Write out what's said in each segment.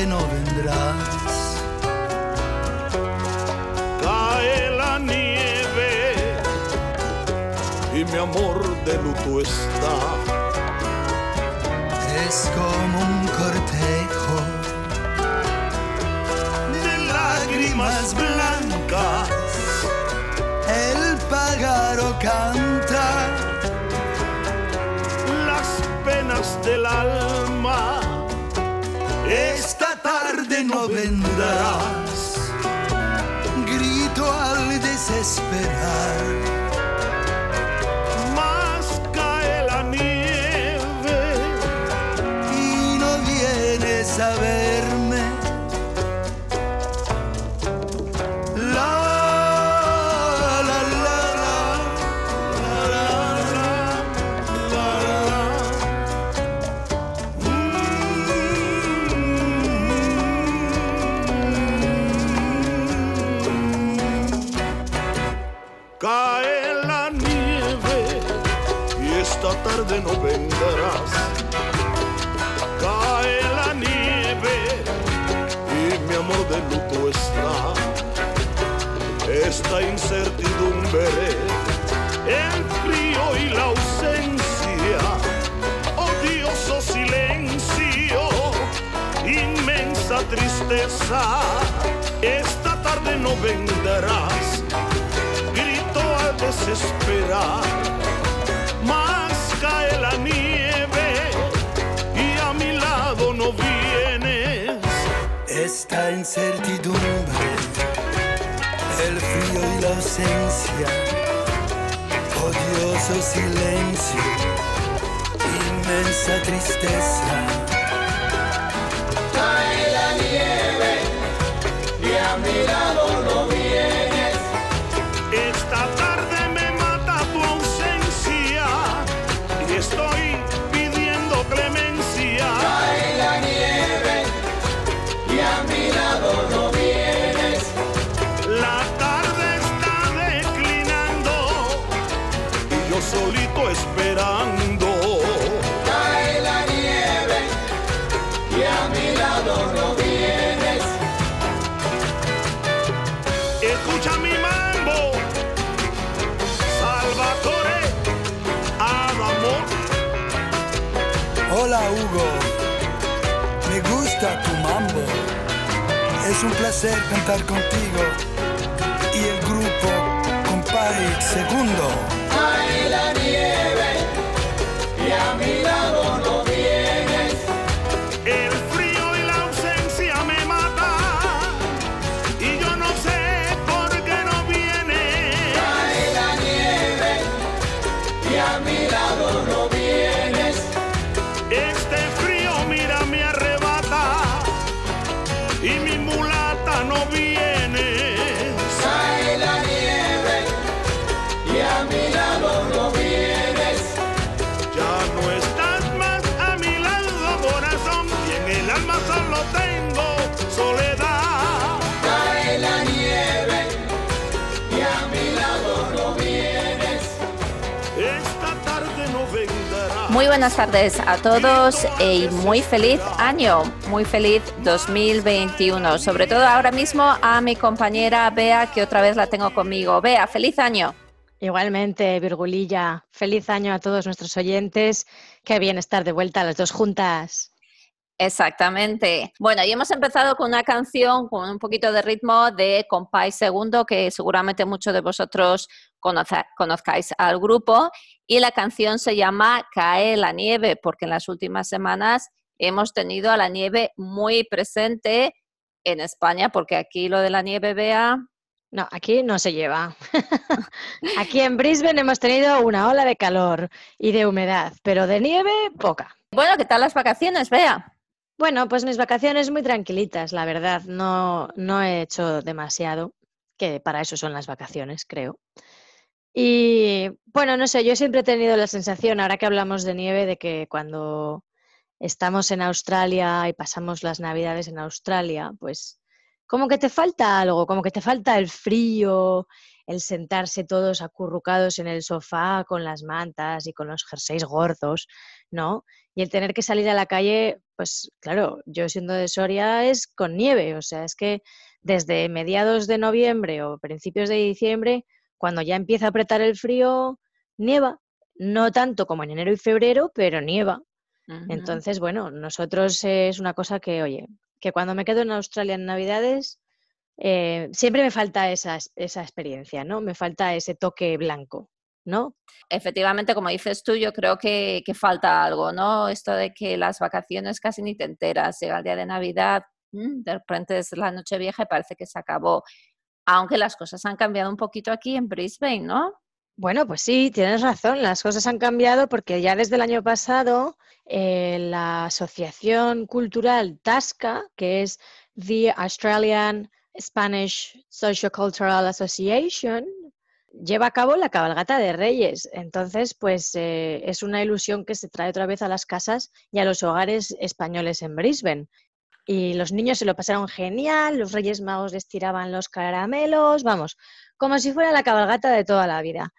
Tarde no vendrás. Cae la nieve y mi amor de luto está. Es como un cortejo De lágrimas blancas, el pájaro canta. las penas del alma. No vendrás. Grito al desesperar. Esta incertidumbre, el frío y la ausencia, odioso silencio, inmensa tristeza. Esta tarde no vendrás grito al desesperar. Más cae la nieve y a mi lado no vienes. Esta incertidumbre, el frío y la ausencia, odioso silencio, inmensa tristeza. Cae la nieve y a mi Es un placer cantar contigo y el grupo Compay Segundo. Buenas tardes a todos y muy feliz año, muy feliz 2021. Sobre todo ahora mismo a mi compañera Bea, que otra vez la tengo conmigo. Bea, feliz año. igualmente, Virgulilla. Feliz año a todos nuestros oyentes. Qué bien estar de vuelta las dos juntas. Exactamente. Bueno, y hemos empezado con una canción con un poquito de ritmo de Compay Segundo, que seguramente muchos de vosotros conozcáis al grupo. Y la canción se llama Cae la nieve, porque en las últimas semanas hemos tenido a la nieve muy presente en España, porque aquí lo de la nieve, vea. No, aquí no se lleva. aquí en Brisbane hemos tenido una ola de calor y de humedad, pero de nieve poca. Bueno, ¿qué tal las vacaciones, Bea? Bueno, pues mis vacaciones muy tranquilitas, la verdad. No, no he hecho demasiado, que para eso son las vacaciones, creo. Y bueno, no sé, yo siempre he tenido la sensación, ahora que hablamos de nieve, de que cuando estamos en Australia y pasamos las navidades en Australia, pues como que te falta algo, como que te falta el frío, el sentarse todos acurrucados en el sofá con las mantas y con los jerseys gordos, ¿no? Y el tener que salir a la calle, pues claro, yo siendo de Soria es con nieve, o sea, es que desde mediados de noviembre o principios de diciembre, cuando ya empieza a apretar el frío, nieva, no tanto como en enero y febrero, pero nieva. Entonces, bueno, nosotros es una cosa que, oye, que cuando me quedo en Australia en Navidades, eh, siempre me falta esa, esa experiencia, ¿no? Me falta ese toque blanco. ¿no? Efectivamente, como dices tú, yo creo que, que, falta algo, ¿no? Esto de que las vacaciones casi ni te enteras, llega el día de Navidad, mm, de repente es la noche vieja y parece que se acabó. Aunque las cosas han cambiado un poquito aquí en Brisbane, ¿no? Bueno, pues sí, tienes razón, las cosas han cambiado porque ya desde el año pasado eh, la Asociación Cultural TASCA, que es The Australian Spanish Sociocultural Association, lleva a cabo la cabalgata de Reyes. Entonces, pues eh, es una ilusión que se trae otra vez a las casas y a los hogares españoles en Brisbane. Y los niños se lo pasaron genial, los Reyes Magos les tiraban los caramelos, vamos, como si fuera la cabalgata de toda la vida.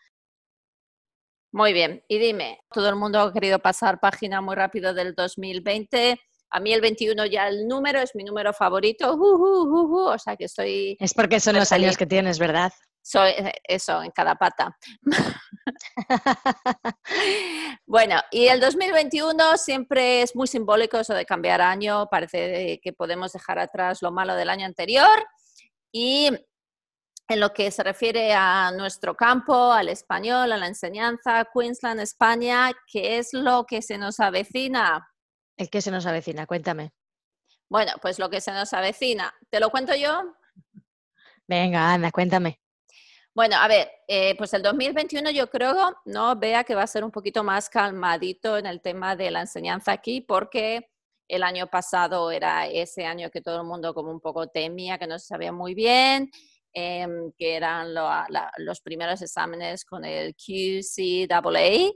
Muy bien, y dime, todo el mundo ha querido pasar página muy rápido del 2020. A mí el 21 ya el número es mi número favorito, o sea que estoy... Es porque son los años que tienes, ¿verdad? Soy eh, eso, en cada pata. bueno, y el 2021 siempre es muy simbólico eso de cambiar año, parece que podemos dejar atrás lo malo del año anterior y en lo que se refiere a nuestro campo, al español, a la enseñanza, Queensland, España, ¿qué es lo que se nos avecina? ¿El que se nos avecina? Cuéntame. Bueno, pues lo que se nos avecina. ¿Te lo cuento yo? Venga, anda, cuéntame. Bueno, a ver, eh, pues el 2021 yo creo, ¿no? Vea que va a ser un poquito más calmadito en el tema de la enseñanza aquí, porque el año pasado era ese año que todo el mundo como un poco temía, que no se sabía muy bien, Em, que eran los primeros exámenes con el QCAA.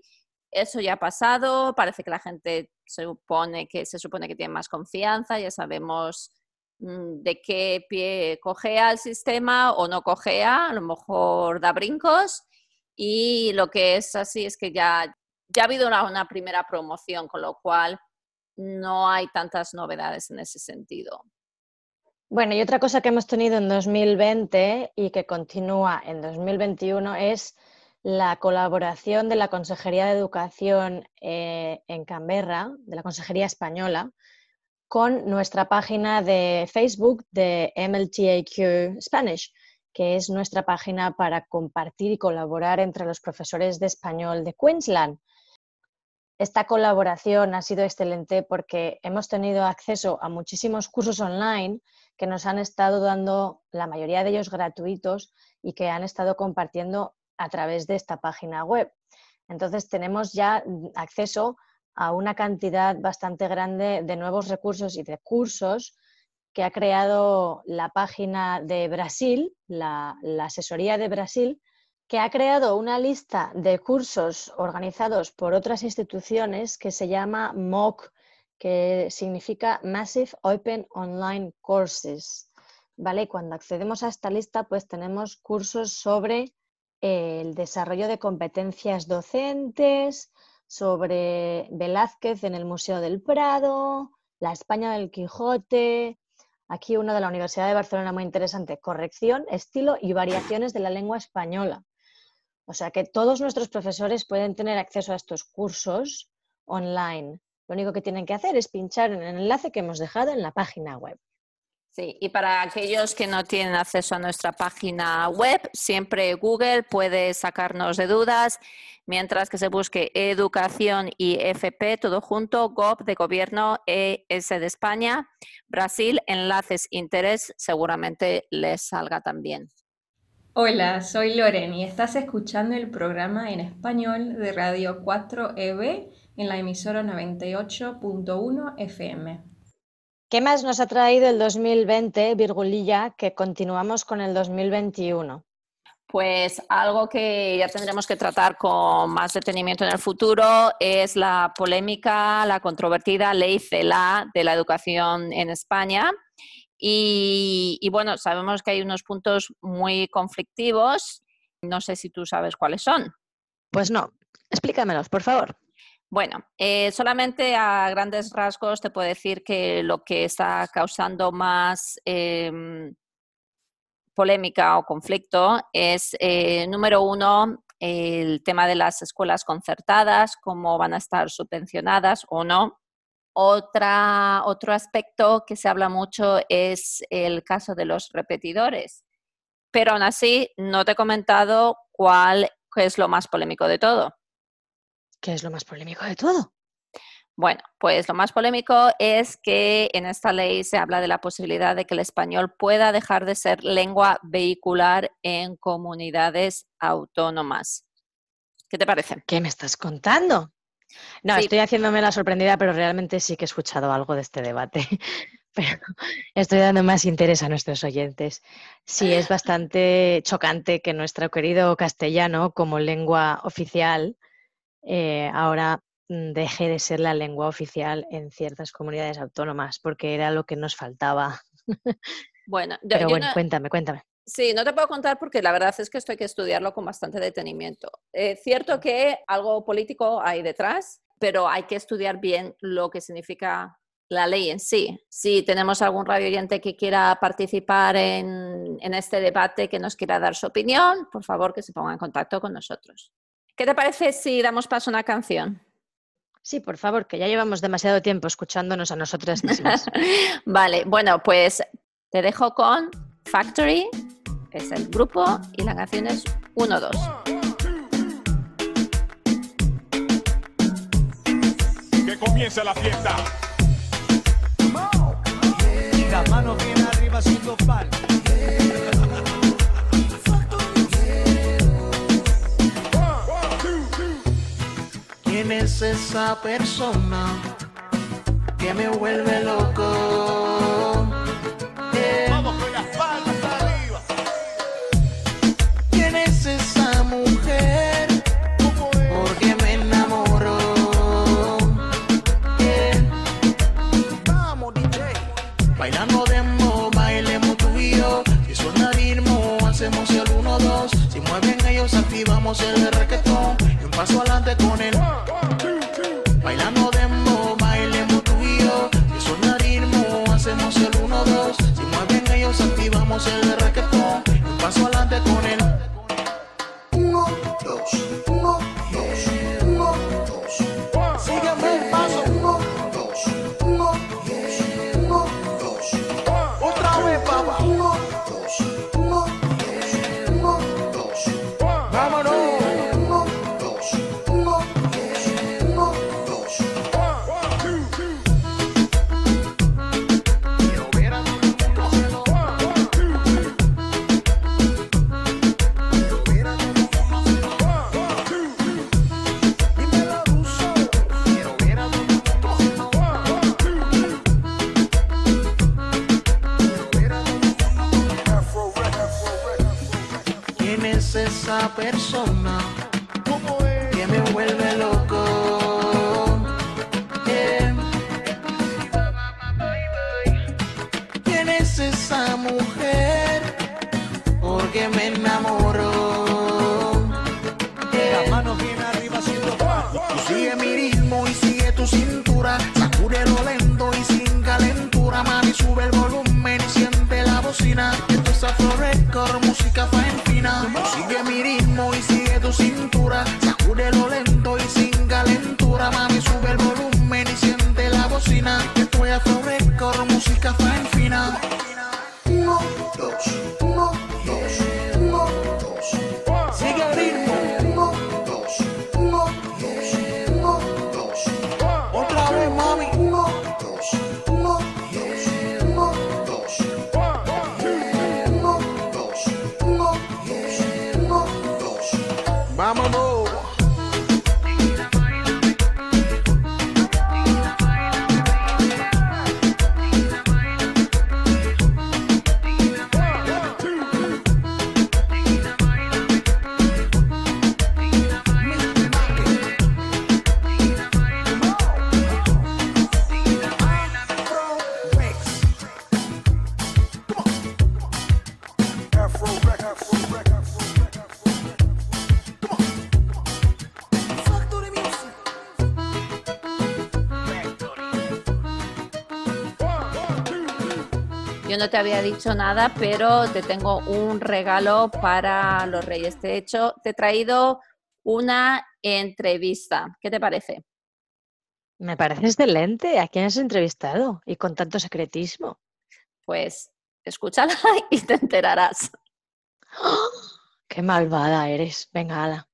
Eso ya ha pasado, parece que la gente se supone que, se supone que tiene más confianza, ya sabemos de qué pie cogea el sistema o no cogea, a lo mejor da brincos. Y lo que es así es que ya, ya ha habido una primera promoción, con lo cual no hay tantas novedades en ese sentido. Bueno, y otra cosa que hemos tenido en 2020 y que continúa en 2021 es la colaboración de la Consejería de Educación eh, en Canberra, de la Consejería Española, con nuestra página de Facebook de MLTAQ Spanish, que es nuestra página para compartir y colaborar entre los profesores de español de Queensland. Esta colaboración ha sido excelente porque hemos tenido acceso a muchísimos cursos online que nos han estado dando, la mayoría de ellos gratuitos, y que han estado compartiendo a través de esta página web. Entonces tenemos ya acceso a una cantidad bastante grande de nuevos recursos y de cursos que ha creado la página de Brasil, la, la, asesoría de Brasil, que ha creado una lista de cursos organizados por otras instituciones que se llama MOOC que significa Massive Open Online Courses. ¿Vale? Cuando accedemos a esta lista, pues tenemos cursos sobre el desarrollo de competencias docentes, sobre Velázquez en el Museo del Prado, la España del Quijote, aquí uno de la Universidad de Barcelona muy interesante, corrección, estilo y variaciones de la lengua española. O sea que todos nuestros profesores pueden tener acceso a estos cursos online Lo único que tienen que hacer es pinchar en el enlace que hemos dejado en la página web. Sí, y para aquellos que no tienen acceso a nuestra página web, siempre Google puede sacarnos de dudas, mientras que se busque educación y FP, todo junto, GOV de gobierno, ES de España, Brasil, enlaces, interés, seguramente les salga también. Hola, soy Loren y estás escuchando el programa en español de Radio 4EB en la emisora 98.1 FM. ¿Qué más nos ha traído el 2020, Virgulilla, que continuamos con el 2021? Pues algo que ya tendremos que tratar con más detenimiento en el futuro es la polémica, la controvertida ley CELA de la educación en España. Y, y, bueno, sabemos que hay unos puntos muy conflictivos. No sé si tú sabes cuáles son. Pues no, explícamelos, por favor. Bueno, eh, solamente a grandes rasgos te puedo decir que lo que está causando más em, polémica o conflicto es, eh, número uno, el tema de las escuelas concertadas, cómo van a estar subvencionadas o no. Otra, otro aspecto que se habla mucho es el caso de los repetidores. Pero aún así, no te he comentado cuál es lo más polémico de todo. ¿Qué es lo más polémico de todo? Bueno, pues lo más polémico es que en esta ley se habla de la posibilidad de que el español pueda dejar de ser lengua vehicular en comunidades autónomas. ¿Qué te parece? ¿Qué me estás contando? No, Sí. estoy haciéndome la sorprendida, pero realmente sí que he escuchado algo de este debate. Pero estoy dando más interés a nuestros oyentes. Sí, es bastante chocante que nuestro querido castellano como lengua oficial eh, ahora mm, deje de ser la lengua oficial en ciertas comunidades autónomas, porque era lo que nos faltaba. Bueno, yo- Pero bueno, no- cuéntame, cuéntame. Sí, no te puedo contar porque la verdad es que esto hay que estudiarlo con bastante detenimiento. Es cierto que algo político hay detrás, pero hay que estudiar bien lo que significa la ley en sí. Si tenemos algún radio oyente que quiera participar en, en este debate, que nos quiera dar su opinión, por favor que se ponga en contacto con nosotros. ¿Qué te parece si damos paso a una canción? Sí, por favor, que ya llevamos demasiado tiempo escuchándonos a nosotras mismas. Vale, bueno, pues te dejo con Factory, es el grupo, y la canción es 1-2. Que comience la fiesta. Y las manos bien arriba haciendo pal. ¿Quién es esa persona que me vuelve loco? Eh, Vamos con las palmas arriba. ¿Quién es esa mujer? Porque me enamoró. Eh, Vamos, DJ. Bailando demo, bailemos tú y yo. Si suena ritmo, hacemos el 1-2. Si mueven ellos, activamos el reggaetón. Y un paso adelante con el. No te había dicho nada, pero te tengo un regalo para los Reyes. De hecho, te he traído una entrevista. ¿Qué te parece? Me parece excelente. ¿A quién has entrevistado? Y con tanto secretismo. Pues escúchala y te enterarás. ¡Oh! ¡Qué malvada eres! Venga, ala.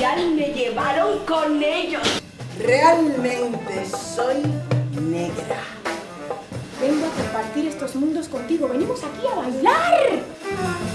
Industrial me llevaron con ellos. Realmente soy negra. Vengo a compartir estos mundos contigo. Venimos aquí a bailar.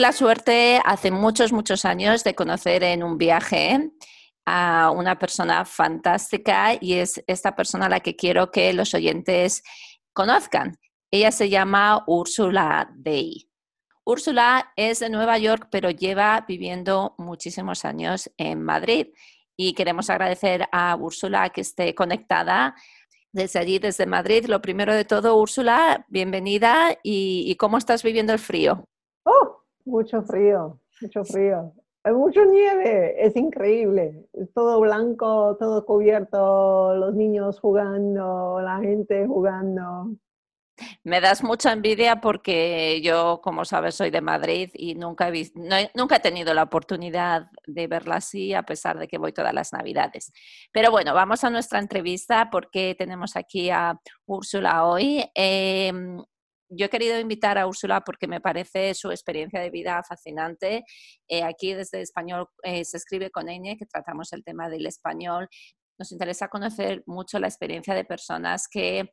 La suerte hace muchos, muchos años de conocer en un viaje a una persona fantástica y es esta persona la que quiero que los oyentes conozcan. Ella se llama Úrsula Day. Úrsula es de Nueva York, pero lleva viviendo muchísimos años en Madrid. Y queremos agradecer a Úrsula que esté conectada desde allí, desde Madrid. Lo primero de todo, Úrsula, bienvenida. ¿Y, y cómo estás viviendo el frío? Mucho frío, mucho frío. Hay mucha nieve, es increíble. Todo blanco, todo cubierto, los niños jugando, la gente jugando. Me das mucha envidia porque yo, como sabes, soy de Madrid y nunca he, vis- no he- nunca he tenido la oportunidad de verla así, a pesar de que voy todas las Navidades. Pero bueno, vamos a nuestra entrevista porque tenemos aquí a Úrsula hoy. Em, yo he querido invitar a Úrsula porque me parece su experiencia de vida fascinante. Eh, aquí desde español eh, se escribe con ñ, que tratamos el tema del español. Nos interesa conocer mucho la experiencia de personas que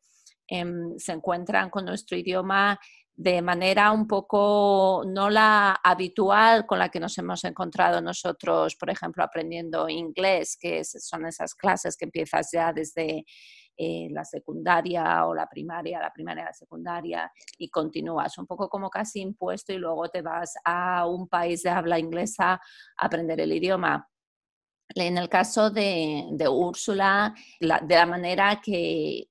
em, se encuentran con nuestro idioma de manera un poco no la habitual con la que nos hemos encontrado nosotros, por ejemplo, aprendiendo inglés, que son esas clases que empiezas ya desde eh, la secundaria o la primaria, la primaria, la secundaria, y continúas un poco como casi impuesto y luego te vas a un país de habla inglesa a aprender el idioma. En el caso de, de Úrsula, la- de la manera que,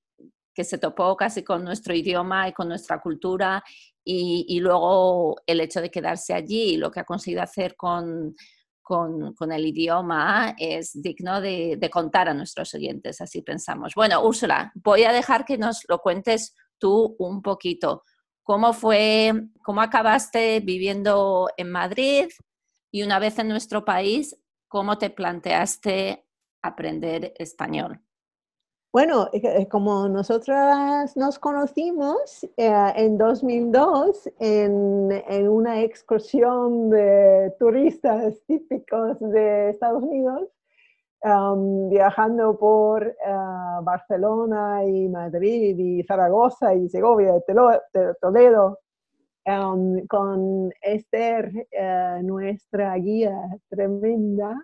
que se topó casi con nuestro idioma y con nuestra cultura y, y luego el hecho de quedarse allí lo que ha conseguido hacer con, con, con el idioma es digno de, de contar a nuestros oyentes, así pensamos. Bueno, Úrsula, voy a dejar que nos lo cuentes tú un poquito. ¿Cómo fue, cómo acabaste viviendo en Madrid y una vez en nuestro país, cómo te planteaste aprender español? Bueno, como nosotras nos conocimos eh, en 2002 en, en una excursión de turistas típicos de Estados Unidos, um, viajando por eh, Barcelona y Madrid y Zaragoza y Segovia y Toledo, um, con Esther, eh, nuestra guía tremenda,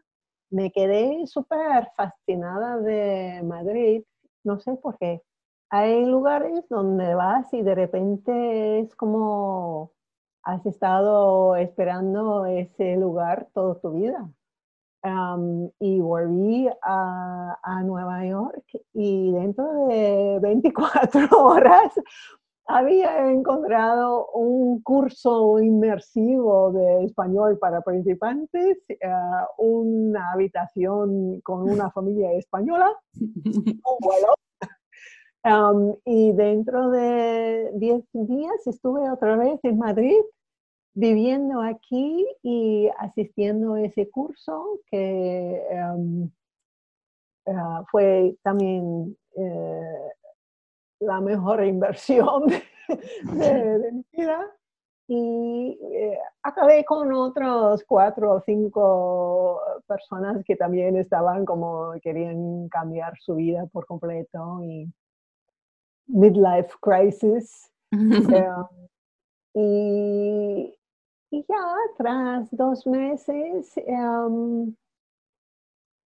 me quedé súper fascinada de Madrid, no sé por qué. Hay lugares donde vas y de repente es como has estado esperando ese lugar toda tu vida. Y volví a, a Nueva York y dentro de 24 horas había encontrado un curso inmersivo de español para principiantes, eh, una habitación con una familia española, un vuelo. Um, y dentro de 10 días estuve otra vez en Madrid viviendo aquí y asistiendo a ese curso que um, uh, fue también eh, la mejor inversión de, mi vida. Y eh, acabé con otros cuatro o cinco personas que también estaban como querían cambiar su vida por completo y midlife crisis. y, y, ya tras dos meses em,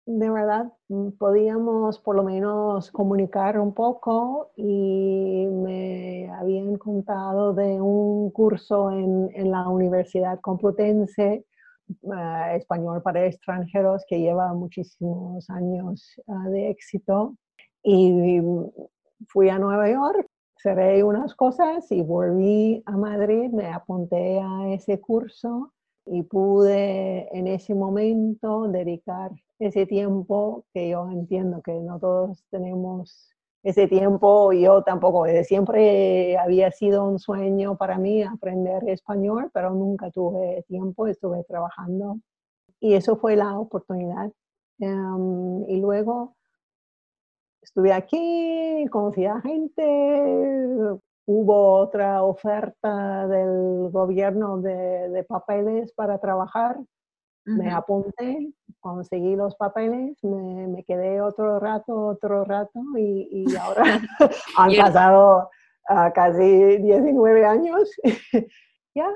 de verdad podíamos por lo menos comunicar un poco y me habían contado de un curso en, la Universidad Complutense, eh, español para extranjeros, que lleva muchísimos años ah, de éxito. Y fui a Nueva York, cerré unas cosas y volví a Madrid, me apunté a ese curso y pude en ese momento dedicar ese tiempo que yo entiendo que no todos tenemos ese tiempo, yo tampoco, siempre había sido un sueño para mí aprender español, pero nunca tuve tiempo, estuve trabajando y eso fue la oportunidad. Em, y luego estuve aquí, conocí a gente, hubo otra oferta del gobierno de, papeles para trabajar, me apunté, conseguí los papeles, me, quedé otro rato, otro rato y, ahora han pasado ah, casi 19 años. ya.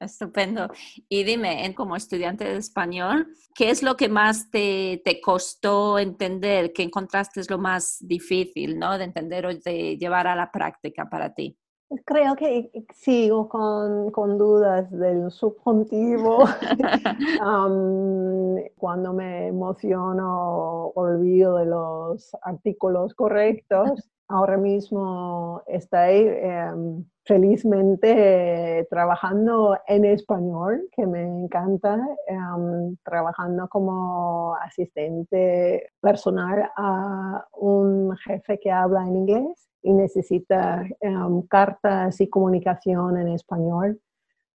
Estupendo. Y dime, como estudiante de español, ¿qué es lo que más te, te costó entender? ¿Qué encontraste es lo más difícil ¿no? de entender o de llevar a la práctica para ti? Creo que sigo con, con dudas del subjuntivo. cuando me emociono, olvido de los artículos correctos. Ahora mismo estoy em, felizmente trabajando en español, que me encanta, em, trabajando como asistente personal a un jefe que habla en inglés y necesita em, cartas y comunicación en español.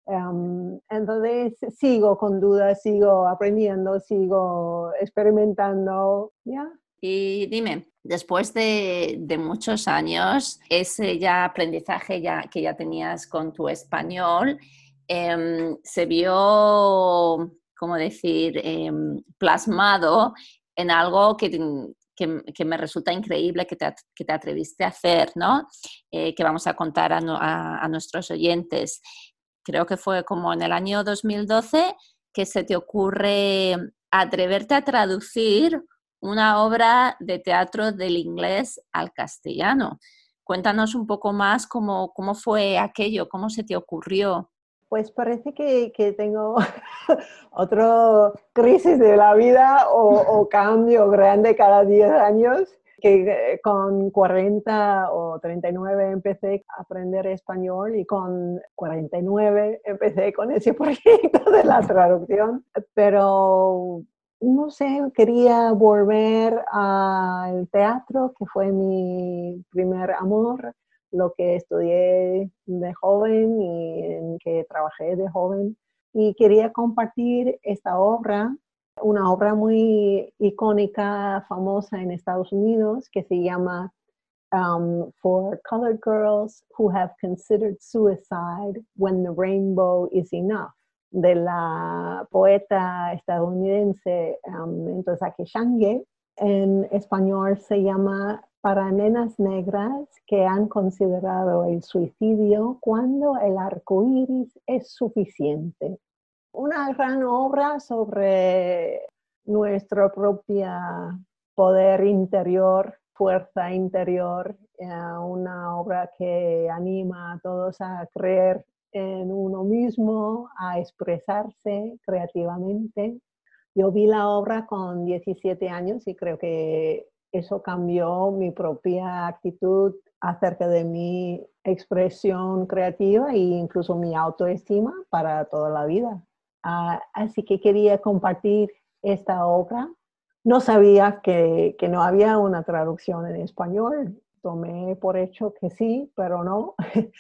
Em, entonces sigo con dudas, sigo aprendiendo, sigo experimentando. Y dime, después de, de, muchos años, ese ya aprendizaje ya, que ya tenías con tu español, em, se vio, ¿cómo decir?, plasmado en algo que, que, me resulta increíble que te, que te, atreviste a hacer, ¿no? Eh, que vamos a contar a, a, nuestros oyentes. Creo que fue como en el año 2012 que se te ocurre atreverte a traducir una obra de teatro del inglés al castellano. Cuéntanos un poco más cómo, cómo fue aquello, cómo se te ocurrió. Pues parece que, que tengo otra crisis de la vida o, cambio grande cada 10 años, que eh, con 40 o 39 empecé a aprender español y con 49 empecé con ese proyecto de la traducción, pero no sé, quería volver al teatro, que fue mi primer amor lo que estudié de joven y en que trabajé de joven. Y quería compartir esta obra, una obra muy icónica, famosa en Estados Unidos, que se llama um, For Colored Girls Who Have Considered Suicide When the Rainbow is Enough, de la poeta estadounidense um, Entosaki Shange. En español se llama para nenas negras que han considerado el suicidio cuando el arco iris es suficiente. Una gran obra sobre nuestro propio poder interior, fuerza interior, eh, una obra que anima a todos a creer en uno mismo, a expresarse creativamente. Yo vi la obra con 17 años y creo que eso cambió mi propia actitud acerca de mi expresión creativa e incluso mi autoestima para toda la vida. Ah, así que quería compartir esta obra. No sabía que, que no había una traducción en español. Tomé por hecho que sí, pero no.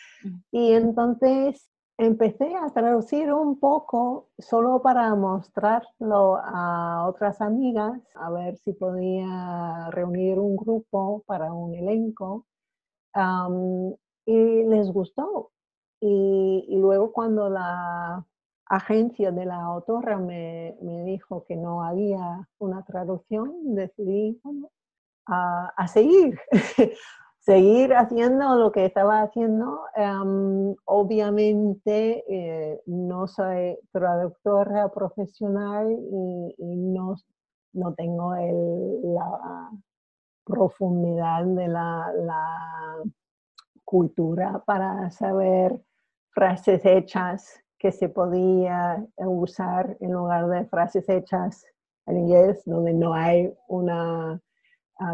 y entonces empecé a traducir un poco solo para mostrarlo a otras amigas, a ver si podía reunir un grupo para un elenco. y les gustó. Y, luego cuando la agencia de la autora me, dijo que no había una traducción, decidí a seguir. seguir haciendo lo que estaba haciendo. Em, obviamente eh, no soy traductora profesional y, no, no, tengo la profundidad de la, la, cultura para saber frases hechas que se podía usar en lugar de frases hechas en inglés, donde no hay una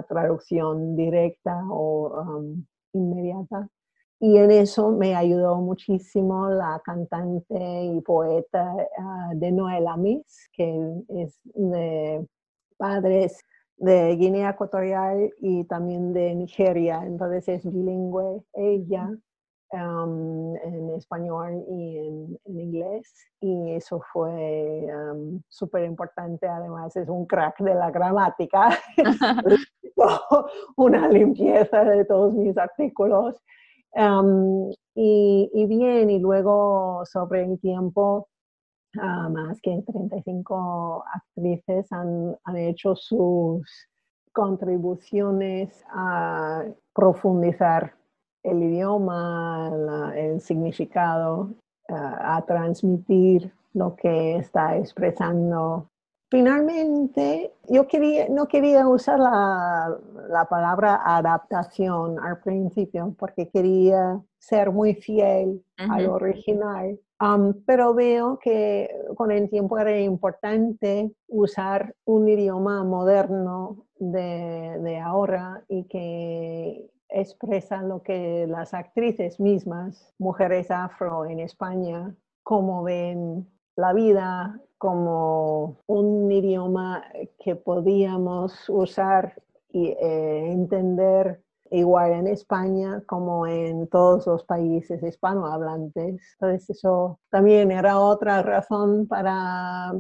traducción directa o um, inmediata. Y en eso me ayudó muchísimo la cantante y poeta uh, de Noel Miss, que es de padres de Guinea Ecuatorial y también de Nigeria, entonces es bilingüe ella en español y en, inglés. Y eso fue súper importante. Además, es un crack de la gramática. Una limpieza de todos mis artículos. y, bien, y luego sobre el tiempo, ah, más que 35 actrices han, han hecho sus contribuciones a profundizar el idioma, el significado, eh, a transmitir lo que está expresando. Finalmente, yo quería, no quería usar la, la palabra adaptación al principio porque quería ser muy fiel al original. Um, pero veo que con el tiempo era importante usar un idioma moderno de, de ahora y que expresan lo que las actrices mismas, mujeres afro en España, como ven la vida como un idioma que podíamos usar y eh, entender igual en España como en todos los países hispanohablantes. Entonces eso también era otra razón para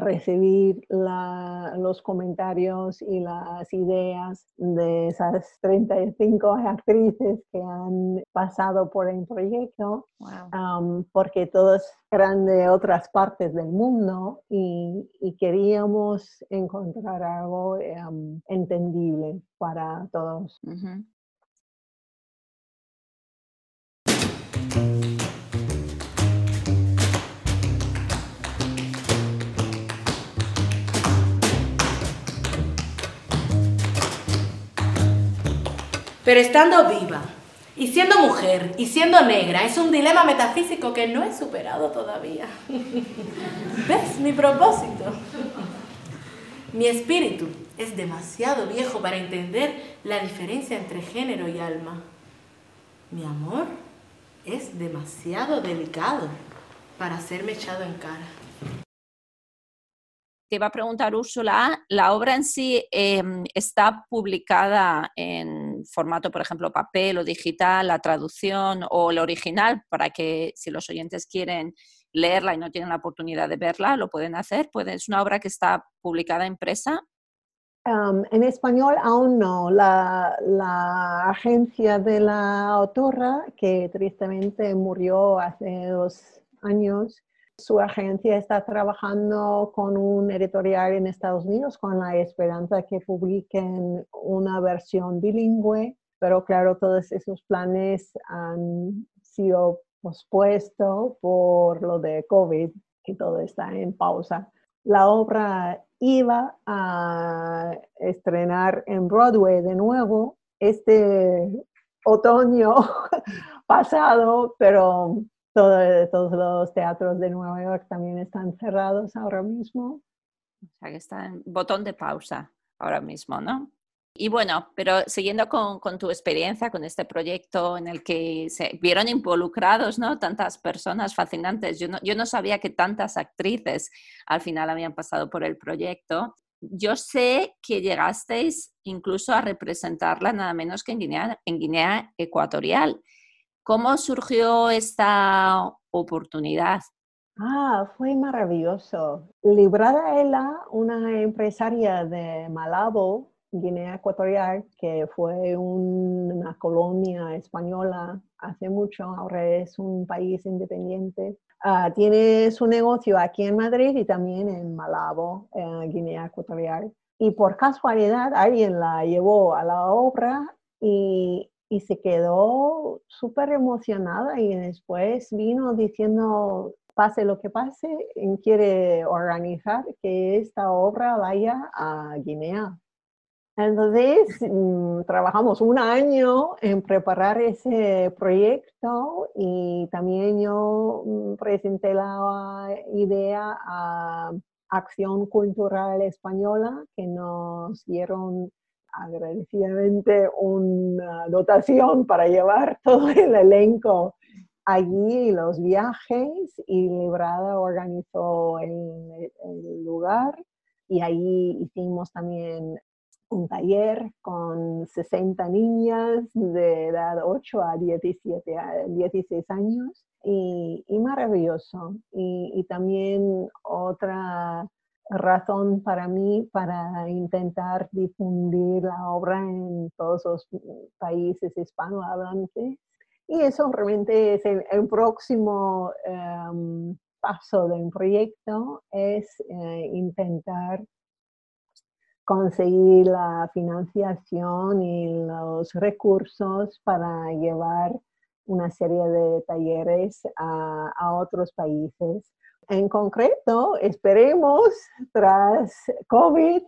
recibir los comentarios y las ideas de esas 35 actrices que han pasado por el proyecto, porque todos eran de otras partes del mundo y, queríamos encontrar algo entendible para todos. Pero estando viva y siendo mujer y siendo negra es un dilema metafísico que no he superado todavía. ¿Ves mi propósito? Mi espíritu es demasiado viejo para entender la diferencia entre género y alma. Mi amor es demasiado delicado para serme echado en cara te iba a preguntar, Úrsula, ¿la obra en sí em, está publicada en formato, por ejemplo, papel o digital, la traducción o el original, para que si los oyentes quieren leerla y no tienen la oportunidad de verla, lo pueden hacer? ¿Es una obra que está publicada impresa? en español aún no. La, la, agencia de la autora, que tristemente murió hace dos años, su agencia está trabajando con un editorial en Estados Unidos con la esperanza que publiquen una versión bilingüe, pero claro, todos esos planes han sido pospuestos por lo de COVID, que todo está en pausa. La obra iba a estrenar en Broadway de nuevo este otoño pasado, pero todos los teatros de Nueva York también están cerrados ahora mismo. O sea que está en botón de pausa ahora mismo, ¿no? Y bueno, pero siguiendo con, con, tu experiencia, con este proyecto en el que se vieron involucrados ¿no? tantas personas fascinantes, yo no, yo no sabía que tantas actrices al final habían pasado por el proyecto. Yo sé que llegasteis incluso a representarla nada menos que en Guinea, en Guinea Ecuatorial. ¿Cómo surgió esta oportunidad? Ah, fue maravilloso. Librada Ela, una empresaria de Malabo, Guinea Ecuatorial, que fue una colonia española hace mucho, ahora es un país independiente. Uh, tiene su negocio aquí en Madrid y también en Malabo, Guinea Ecuatorial. Y por casualidad alguien la llevó a la obra y, y se quedó súper emocionada y después vino diciendo, pase lo que pase, quiere organizar que esta obra vaya a Guinea. Entonces, mm, trabajamos un año en preparar ese proyecto y también yo mm, presenté la idea a Acción Cultural Española, que nos dieron agradecidamente una dotación para llevar todo el elenco allí, los viajes, y Librada organizó el, lugar y ahí hicimos también un taller con 60 niñas de edad 8 a 17, a 16 años y, maravilloso. Y, también otra razón para mí para intentar difundir la obra en todos los países hispanohablantes. Y eso realmente es el, próximo em, paso de un proyecto, es eh, intentar conseguir la financiación y los recursos para llevar una serie de talleres a, otros países. En concreto, esperemos, tras COVID,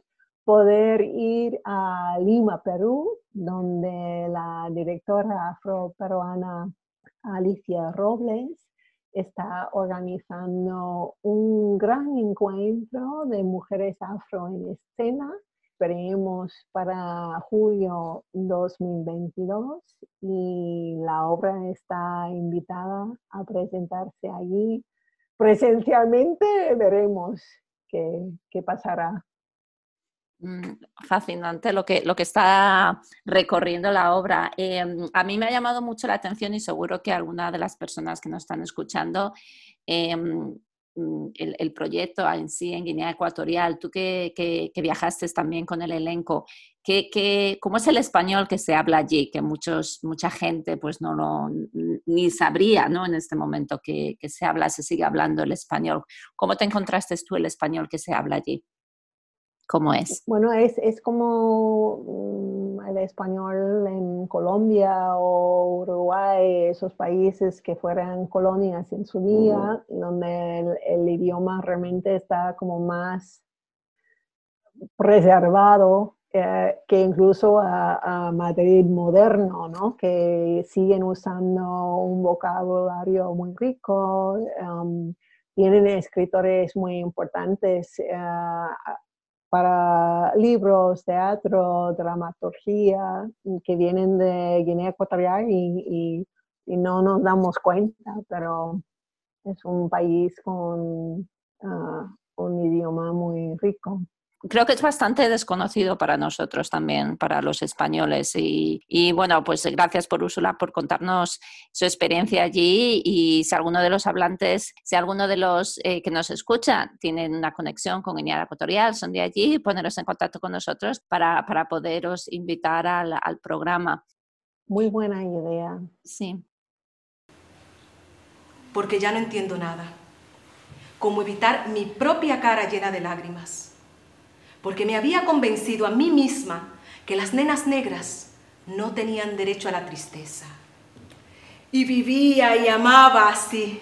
poder ir a Lima, Perú, donde la directora afroperuana Alicia Robles está organizando un gran encuentro de mujeres afro en escena. Esperemos para julio 2022 y la obra está invitada a presentarse allí presencialmente. Veremos qué, qué pasará. Mm, fascinante lo que, lo que está recorriendo la obra. Em, a mí me ha llamado mucho la atención y seguro que alguna de las personas que nos están escuchando em, Mm, el, proyecto en sí en Guinea Ecuatorial, tú que, que, viajaste también con el elenco, ¿qué, cómo es el español que se habla allí? Que muchos, mucha gente pues no lo, ni sabría ¿no? en este momento que, que se habla, se sigue hablando el español. ¿Cómo te encontraste tú el español que se habla allí? ¿Cómo es? Bueno, es, es como mm, el español en Colombia o Uruguay, esos países que fueran colonias en su día, donde el, idioma realmente está como más preservado eh, que incluso a, Madrid moderno, ¿no? que siguen usando un vocabulario muy rico, um, tienen escritores muy importantes. Eh, para libros, teatro, dramaturgia que vienen de Guinea Ecuatorial y, no nos damos cuenta, pero es un país con ah, un idioma muy rico creo que es bastante desconocido para nosotros también, para los españoles. Y, bueno, pues gracias por Úrsula por contarnos su experiencia allí y si alguno de los hablantes, si alguno de los eh, que nos escucha tienen una conexión con Guinea Ecuatorial, son de allí, poneros en contacto con nosotros para, para poderos invitar al, al programa. Muy buena idea. Sí. Porque ya no entiendo nada. Cómo evitar mi propia cara llena de lágrimas porque me había convencido a mí misma que las nenas negras no tenían derecho a la tristeza. Y vivía y amaba así.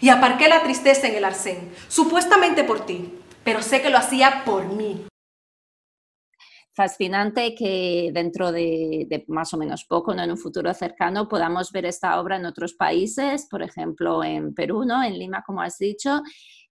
Y aparqué la tristeza en el arcén, supuestamente por ti, pero sé que lo hacía por mí. Fascinante que dentro de, más o menos poco, ¿no? en un futuro cercano, podamos ver esta obra en otros países, por ejemplo en Perú, ¿no? en Lima, como has dicho,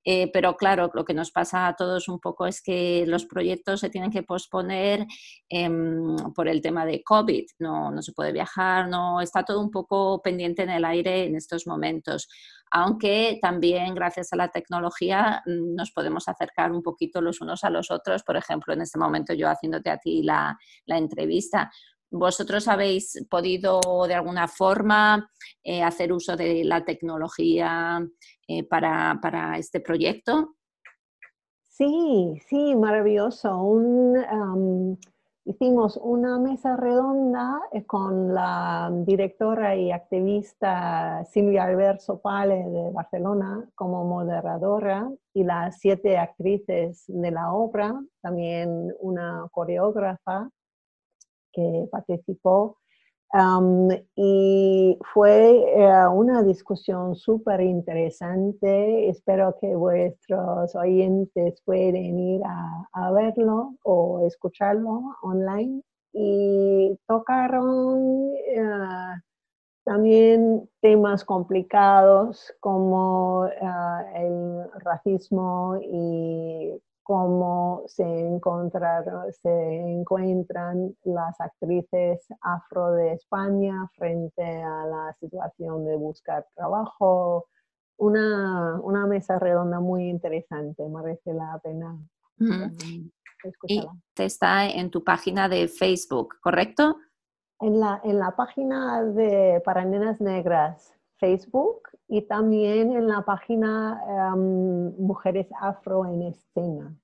Eh, pero claro, lo que nos pasa a todos un poco es que los proyectos se tienen que posponer em, por el tema de COVID. No, no se puede viajar, no está todo un poco pendiente en el aire en estos momentos aunque también gracias a la tecnología mm, nos podemos acercar un poquito los unos a los otros. Por ejemplo, en este momento yo haciéndote a ti la, la entrevista, ¿Vosotros habéis podido de alguna forma eh, hacer uso de la tecnología eh, para, para, este proyecto? Sí, sí, maravilloso. Hicimos una mesa redonda eh, con la directora y activista Silvia Alberto Pale de Barcelona como moderadora y las siete actrices de la obra, también una coreógrafa que participó. y fue eh, una discusión súper interesante. Espero que vuestros oyentes pueden ir a, verlo o escucharlo online. Y tocaron eh, también temas complicados como eh, el racismo y cómo se, se encuentran las actrices afro de España frente a la situación de buscar trabajo. Una, una mesa redonda muy interesante, merece la pena. Y te está en tu página de Facebook, ¿correcto? En la, en la página de Para Nenas Negras Facebook y también en la página em, Mujeres Afro en Escena.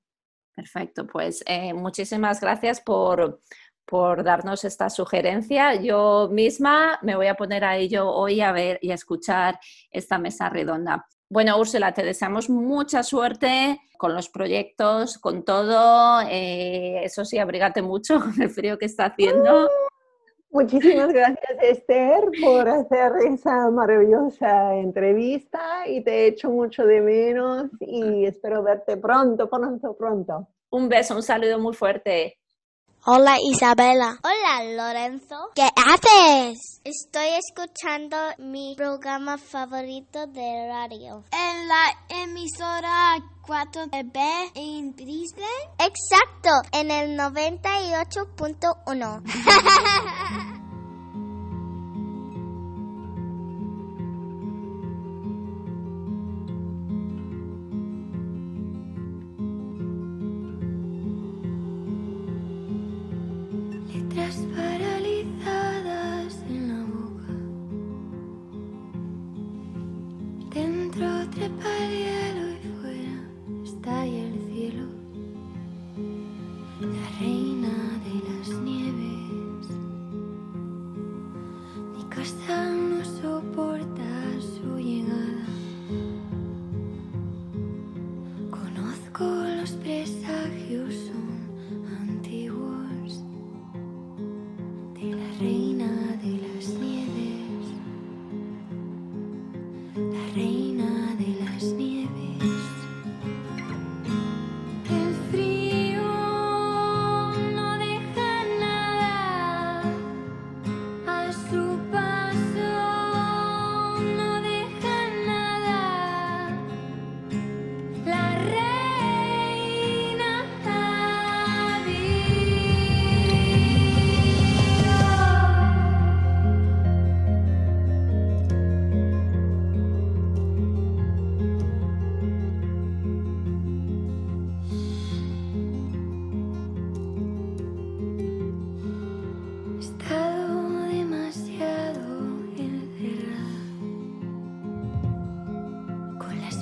Perfecto, pues eh, muchísimas gracias por, por darnos esta sugerencia. Yo misma me voy a poner a ello hoy a ver y a escuchar esta mesa redonda. Bueno, Úrsula, te deseamos mucha suerte con los proyectos, con todo. Eh, eso sí, abrígate mucho con el frío que está haciendo. Muchísimas gracias, Esther, por hacer esa maravillosa entrevista y te echo mucho de menos y espero verte pronto, pronto, pronto. Un beso, un saludo muy fuerte. Hola Isabela. Hola Lorenzo. ¿Qué haces? Estoy escuchando mi programa favorito de radio. En la emisora 4B en Brisbane. Exacto, en el 98.1.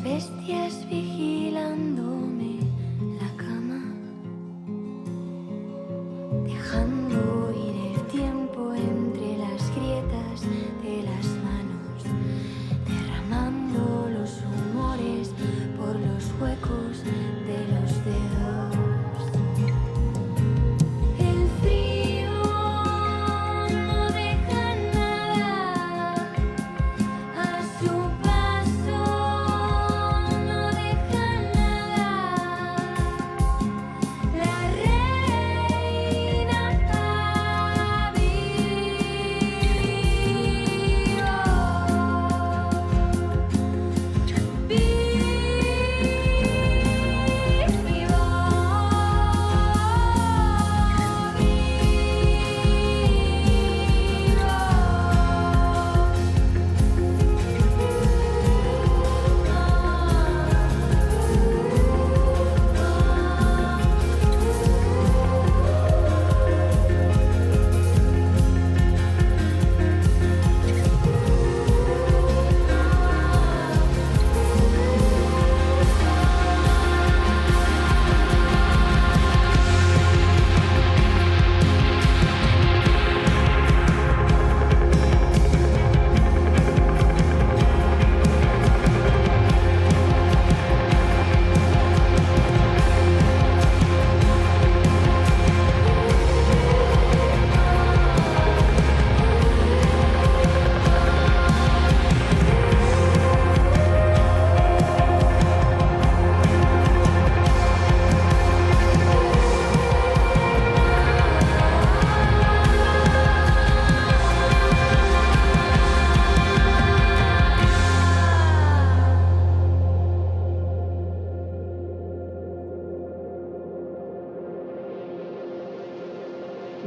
bestias vigilándome.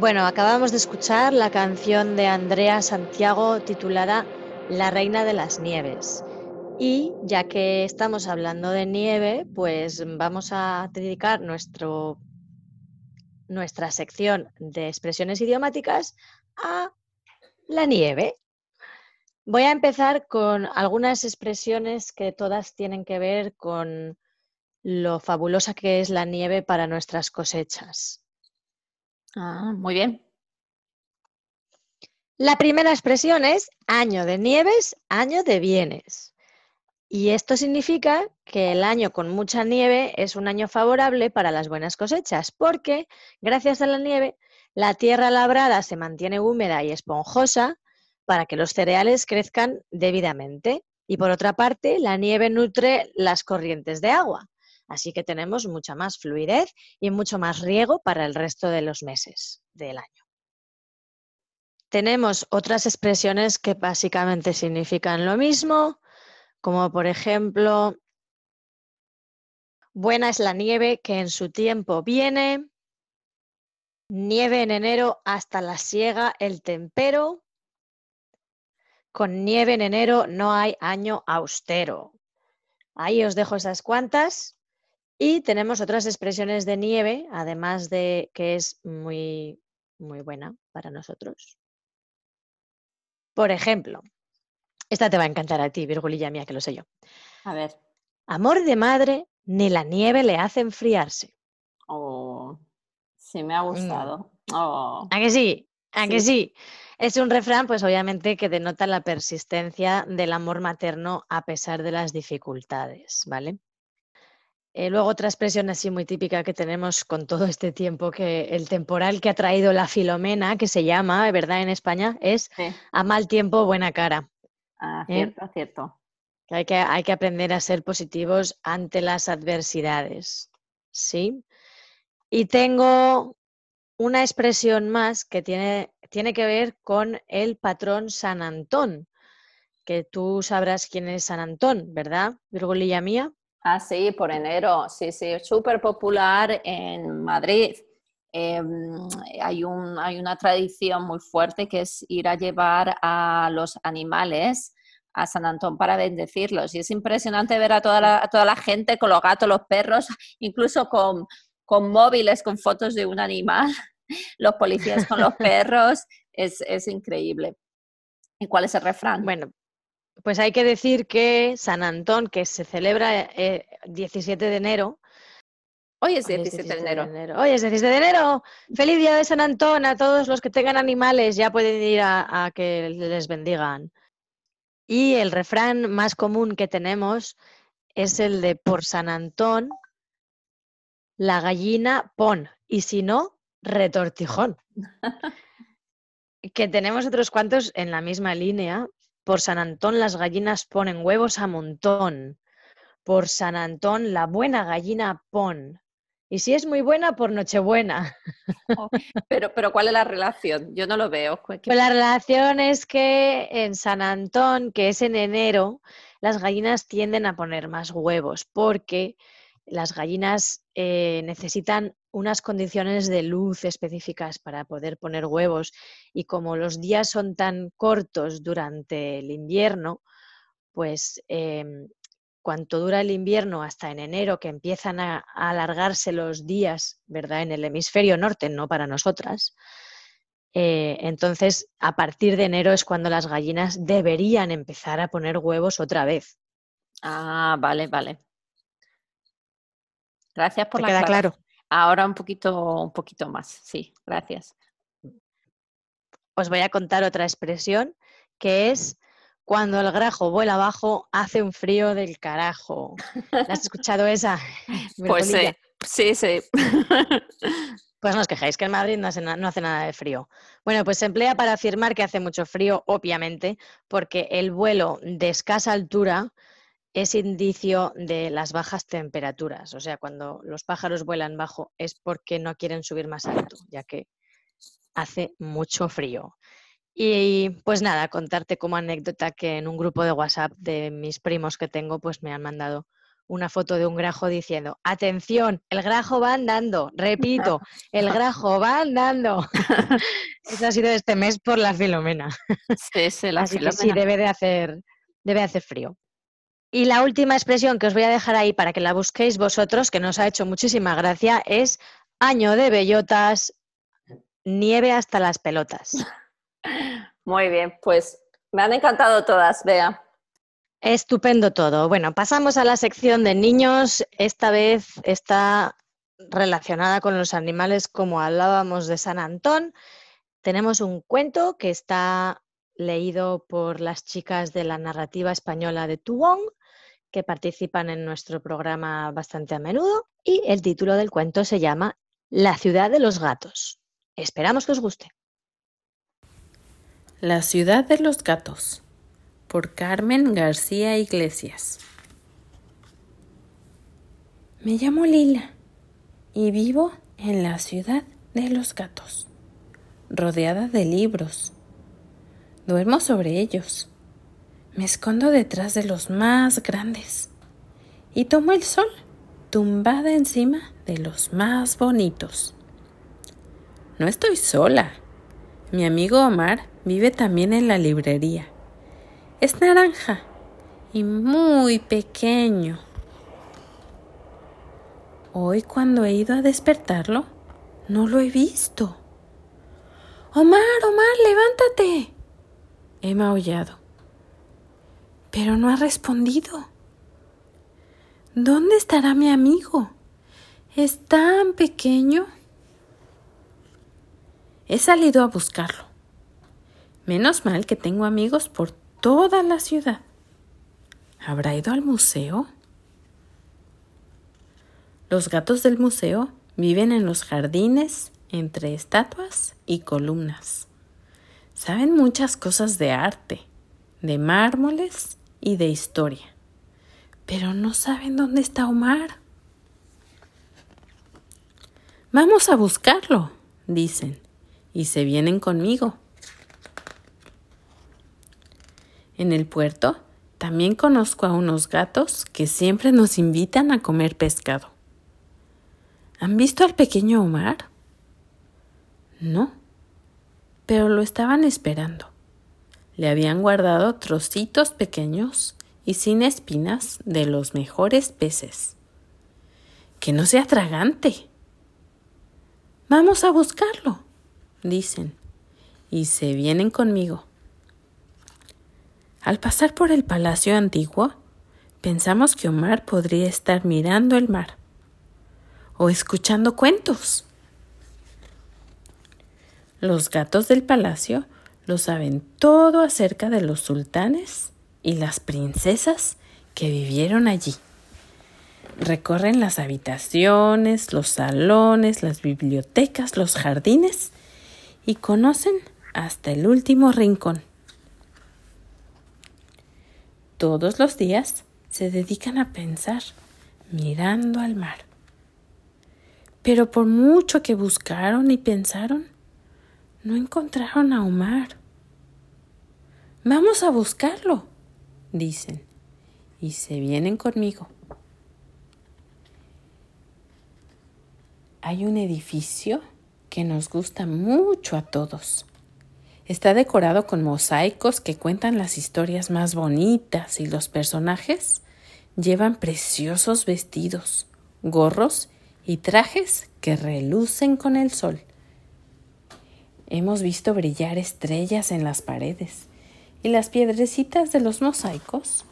Bueno, acabamos de escuchar la canción de Andrea Santiago titulada La Reina de las Nieves. Y ya que estamos hablando de nieve, pues vamos a dedicar nuestro, nuestra sección de expresiones idiomáticas a la nieve. Voy a empezar con algunas expresiones que todas tienen que ver con lo fabulosa que es la nieve para nuestras cosechas. Ah, muy bien. La primera expresión es año de nieves, año de bienes. Y esto significa que el año con mucha nieve es un año favorable para las buenas cosechas, porque gracias a la nieve la tierra labrada se mantiene húmeda y esponjosa para que los cereales crezcan debidamente. Y por otra parte, la nieve nutre las corrientes de agua, así que tenemos mucha más fluidez y mucho más riego para el resto de los meses del año. Tenemos otras expresiones que básicamente significan lo mismo, como por ejemplo, buena es la nieve que en su tiempo viene, nieve en enero hasta la siega el tempero, con nieve en enero no hay año austero. Ahí os dejo esas cuantas. Y tenemos otras expresiones de nieve, además de que es muy, muy buena para nosotros. Por ejemplo, esta te va a encantar a ti, Virgulilla mía, que lo sé yo. A ver. Amor de madre, ni la nieve le hace enfriarse. Oh, sí me ha gustado. Oh. ¿A que sí? ¿A que Sí. sí? Es un refrán, pues obviamente, que denota la persistencia del amor materno a pesar de las dificultades, ¿vale? Eh, luego otra expresión así muy típica que tenemos con todo este tiempo, que el temporal que ha traído la Filomena, que se llama, ¿verdad? En España, es Sí. a mal tiempo, buena cara. Ah, ¿eh? cierto, cierto. que hay que, hay que aprender a ser positivos ante las adversidades. ¿Sí? Y tengo una expresión más que tiene, tiene que ver con el patrón San Antón, que tú sabrás quién es San Antón, ¿verdad, Virgulilla mía? Ah, sí, por enero, sí, sí, súper popular en Madrid. Em, hay un, hay una tradición muy fuerte que es ir a llevar a los animales a San Antón para bendecirlos. Y es impresionante ver a toda la, a toda la gente con los gatos, los perros, incluso con, con móviles, con fotos de un animal, los policías con los perros. Es, es increíble. ¿Y cuál es el refrán? Bueno, pues hay que decir que San Antón, que se celebra eh, 17 de enero, Hoy es Hoy es 17 de enero. Hoy es 17 de enero. Feliz día de San Antón a todos los que tengan animales. Ya pueden ir a, a que les bendigan. Y el refrán más común que tenemos es el de por San Antón, la gallina pon. Y si no, retortijón. que tenemos otros cuantos en la misma línea. Por San Antón las gallinas ponen huevos a montón. Por San Antón la buena gallina pon. Y si es muy buena, por Nochebuena. Oh, pero, pero ¿cuál es la relación? Yo no lo veo. ¿Qué- Pues la relación es que en San Antón, que es en enero, las gallinas tienden a poner más huevos porque las gallinas eh, necesitan unas condiciones de luz específicas para poder poner huevos y como los días son tan cortos durante el invierno, pues em, cuanto dura el invierno hasta en enero, que empiezan a, a alargarse los días, ¿verdad? En el hemisferio norte, no para nosotras. eh, entonces, a partir de enero es cuando las gallinas deberían empezar a poner huevos otra vez. Ah, vale, vale. Gracias por ¿Te la queda claro? Ahora un poquito, un poquito más. Sí, gracias. Os voy a contar otra expresión que es cuando el grajo vuela abajo, hace un frío del carajo. ¿La has escuchado esa? Pues sí, Virgolilla? sí, sí. Pues no os quejáis que en Madrid no hace, no hace nada de frío. Bueno, pues se emplea para afirmar que hace mucho frío, obviamente, porque el vuelo de escasa altura es indicio de las bajas temperaturas. O sea, cuando los pájaros vuelan bajo es porque no quieren subir más alto, ya que hace mucho frío. Y pues nada, contarte como anécdota que en un grupo de WhatsApp de mis primos que tengo, pues me han mandado una foto de un grajo diciendo, atención, el grajo va andando, repito, el grajo va andando. Eso ha sido este mes por la Filomena. Sí, sí, la Así que sí, Filomena. debe de hacer, debe de hacer frío. Y la última expresión que os voy a dejar ahí para que la busquéis vosotros, que nos ha hecho muchísima gracia, es año de bellotas, nieve hasta las pelotas. Muy bien, pues me han encantado todas, Bea. Estupendo todo. Bueno, pasamos a la sección de niños. Esta vez está relacionada con los animales como hablábamos de San Antón. Tenemos un cuento que está leído por las chicas de la narrativa española de Tubón, que participan en nuestro programa bastante a menudo. Y el título del cuento se llama La ciudad de los gatos. Esperamos que os guste. La ciudad de los gatos por Carmen García Iglesias. Me llamo Lila y vivo en la ciudad de los gatos, rodeada de libros. Duermo sobre ellos. Me escondo detrás de los más grandes y tomo el sol tumbada encima de los más bonitos. No estoy sola. Mi amigo Omar vive también en la librería. Es naranja y muy pequeño. Hoy cuando he ido a despertarlo, no lo he visto. Omar, Omar, levántate. He maullado. Pero no ha respondido. ¿Dónde estará mi amigo? Es tan pequeño. He salido a buscarlo. Menos mal que tengo amigos por toda la ciudad. ¿Habrá ido al museo? Los gatos del museo viven en los jardines entre estatuas y columnas. Saben muchas cosas de arte, de mármoles y de historia, pero no saben dónde está Omar. Vamos a buscarlo, dicen, y se vienen conmigo. En el puerto también conozco a unos gatos que siempre nos invitan a comer pescado. ¿Han visto al pequeño Omar? No, pero lo estaban esperando. Le habían guardado trocitos pequeños y sin espinas de los mejores peces. Que no sea tragante. Vamos a buscarlo, dicen, y se vienen conmigo. Al pasar por el palacio antiguo, pensamos que Omar podría estar mirando el mar o escuchando cuentos. Los gatos del palacio lo saben todo acerca de los sultanes y las princesas que vivieron allí. Recorren las habitaciones, los salones, las bibliotecas, los jardines y conocen hasta el último rincón. Todos los días se dedican a pensar mirando al mar. Pero por mucho que buscaron y pensaron, no encontraron a Omar. Vamos a buscarlo, dicen, y se vienen conmigo. Hay un edificio que nos gusta mucho a todos. Está decorado con mosaicos que cuentan las historias más bonitas y los personajes llevan preciosos vestidos, gorros y trajes que relucen con el sol. Hemos visto brillar estrellas en las paredes y las piedrecitas de los mosaicos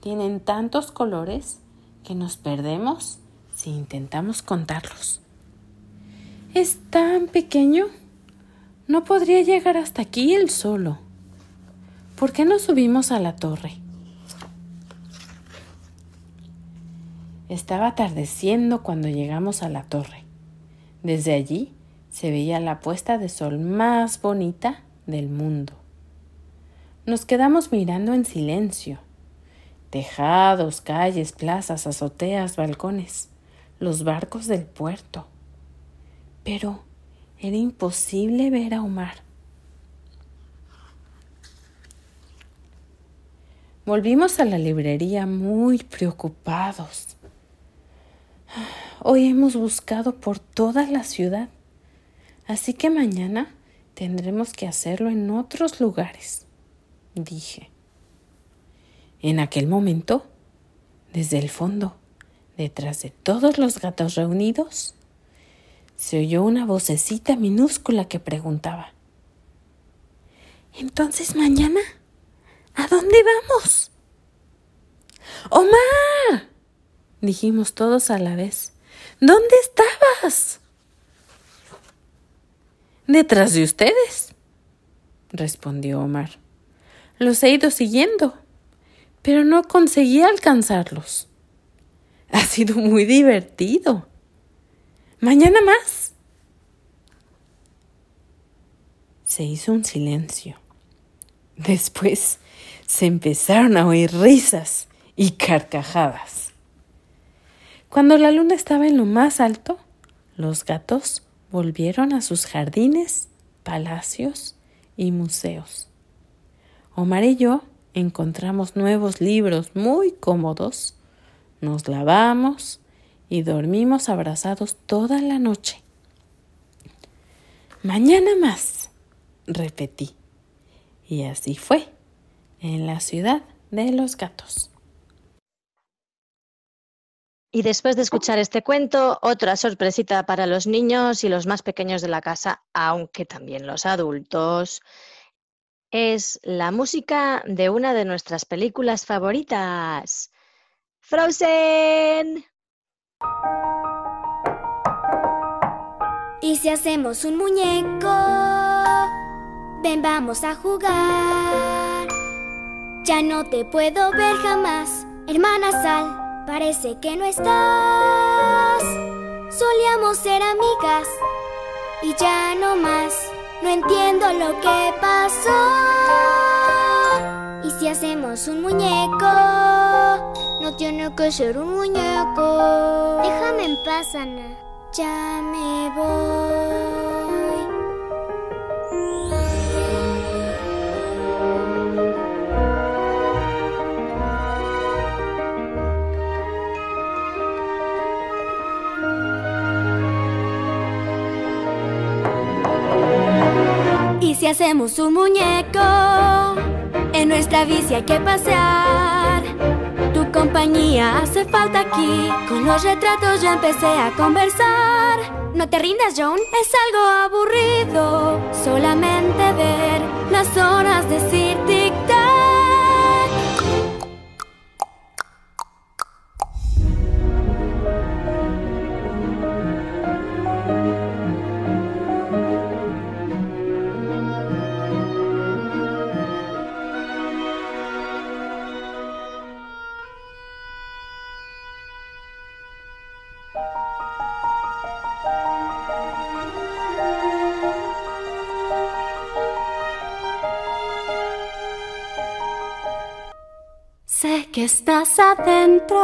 tienen tantos colores que nos perdemos si intentamos contarlos. Es tan pequeño, no podría llegar hasta aquí él solo. ¿Por qué no subimos a la torre? Estaba atardeciendo cuando llegamos a la torre. Desde allí se veía la puesta de sol más bonita del mundo. Nos quedamos mirando en silencio. Tejados, calles, plazas, azoteas, balcones, los barcos del puerto. Pero era imposible ver a Omar. Volvimos a la librería muy preocupados. Hoy hemos buscado por toda la ciudad, así que mañana tendremos que hacerlo en otros lugares, dije. En aquel momento, desde el fondo, detrás de todos los gatos reunidos, se oyó una vocecita minúscula que preguntaba. Entonces mañana, ¿a dónde vamos? Omar, dijimos todos a la vez. ¿Dónde estabas? Detrás de ustedes, respondió Omar. Los he ido siguiendo, pero no conseguí alcanzarlos. Ha sido muy divertido. Mañana más. Se hizo un silencio. Después se empezaron a oír risas y carcajadas. Cuando la luna estaba en lo más alto, los gatos volvieron a sus jardines, palacios y museos. Omar y yo encontramos nuevos libros muy cómodos, nos lavamos y dormimos abrazados toda la noche. Mañana más, repetí. Y así fue, en la ciudad de los gatos. Y después de escuchar este cuento, otra sorpresita para los niños y los más pequeños de la casa, aunque también los adultos, es la música de una de nuestras películas favoritas, Frozen. ¿Y si hacemos un muñeco? Ven, vamos a jugar. Ya no te puedo ver jamás, hermana Sal Parece que no estás. Solíamos ser amigas y ya no más. No entiendo lo que pasó. ¿Y si hacemos un muñeco? No tiene que ser un muñeco. Déjame en paz, Ana. Ya me voy. ¿Y si hacemos un muñeco? En nuestra bici hay que pasear. Tu compañía hace falta aquí. Con los retratos ya empecé a conversar. No te rindas, John, es algo aburrido. Solamente ver las horas decir tic-tac. Que estás adentro.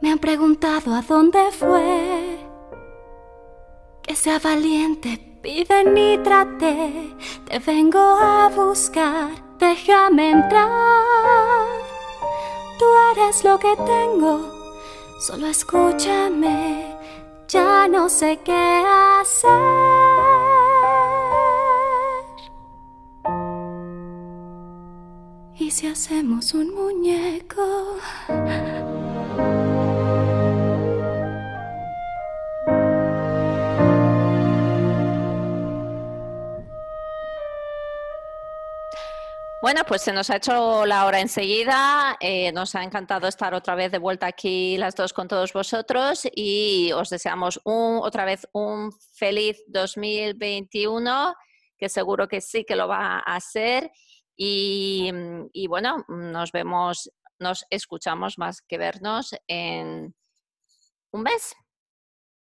Me han preguntado a dónde fue. Que sea valiente, pide ni trate. Te vengo a buscar, déjame entrar. Tú eres lo que tengo, solo escúchame. Ya no sé qué hacer. ¿Y si hacemos un muñeco? Bueno, pues se nos ha hecho la hora enseguida. Eh, nos ha encantado estar otra vez de vuelta aquí las dos con todos vosotros y os deseamos un, otra vez un feliz 2021, que seguro que sí que lo va a hacer. Y, y bueno, nos vemos, nos escuchamos más que vernos en un mes.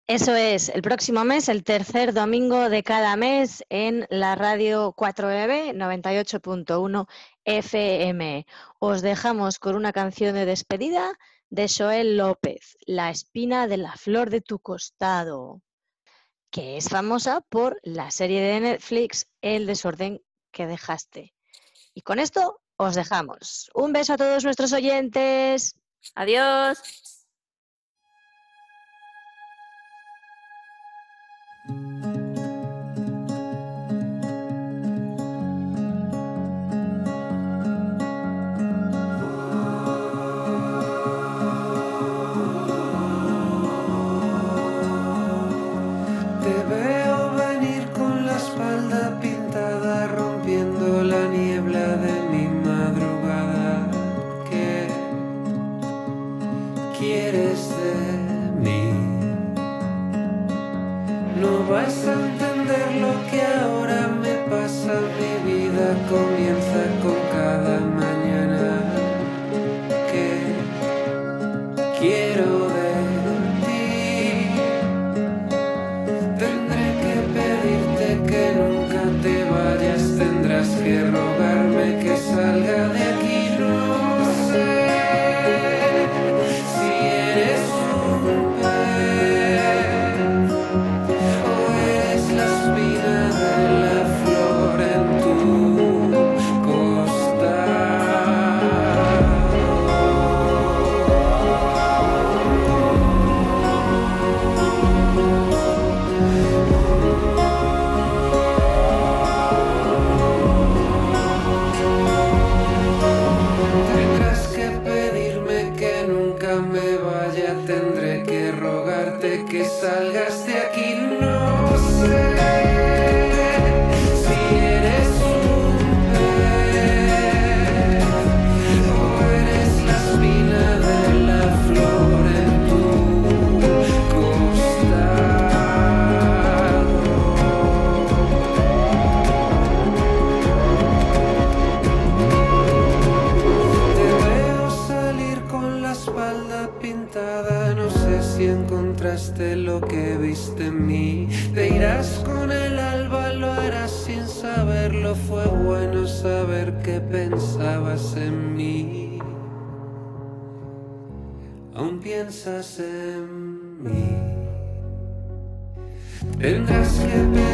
Eso es, el próximo mes, el tercer domingo de cada mes en la radio 4EB 98.1 FM. Os dejamos con una canción de despedida de Joel López, La espina de la flor de tu costado, que es famosa por la serie de Netflix El desorden que dejaste. Y con esto os dejamos. Un beso a todos nuestros oyentes. Adiós. And I skip it.